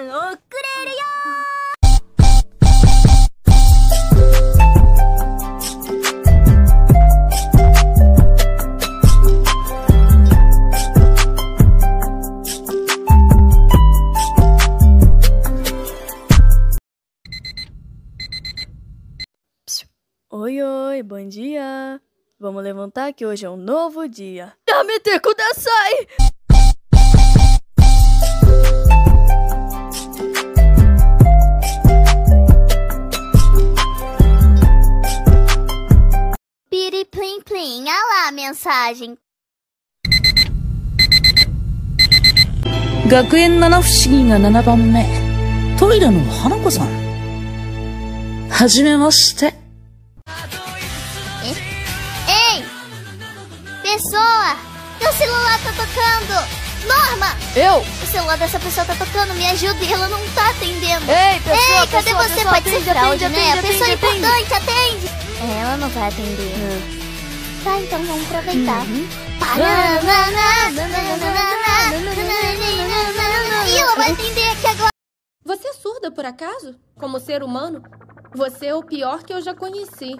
ん遅れるよ「Oi, oi, bom dia. Vamos levantar que hoje é um novo dia. Yamete kudasai! Piri plim plim, olha lá a mensagem. 学園七不思議が7番目トイレの花子さんはじめまして Ei! Pessoa! Meu celular tá tocando! Norma! Eu? O celular dessa pessoa tá tocando, me ajuda e ela não tá atendendo. Ei, pessoa, Ei, cadê pessoa, você? pessoa, Pode atende, ser fraude, atende, né? atende, a pessoa atende, importante, atende! É, ela não vai atender. Tá, então vamos aproveitar. E ela vai atender aqui agora. Você é surda por acaso? Como ser humano? Você é o pior que eu já conheci.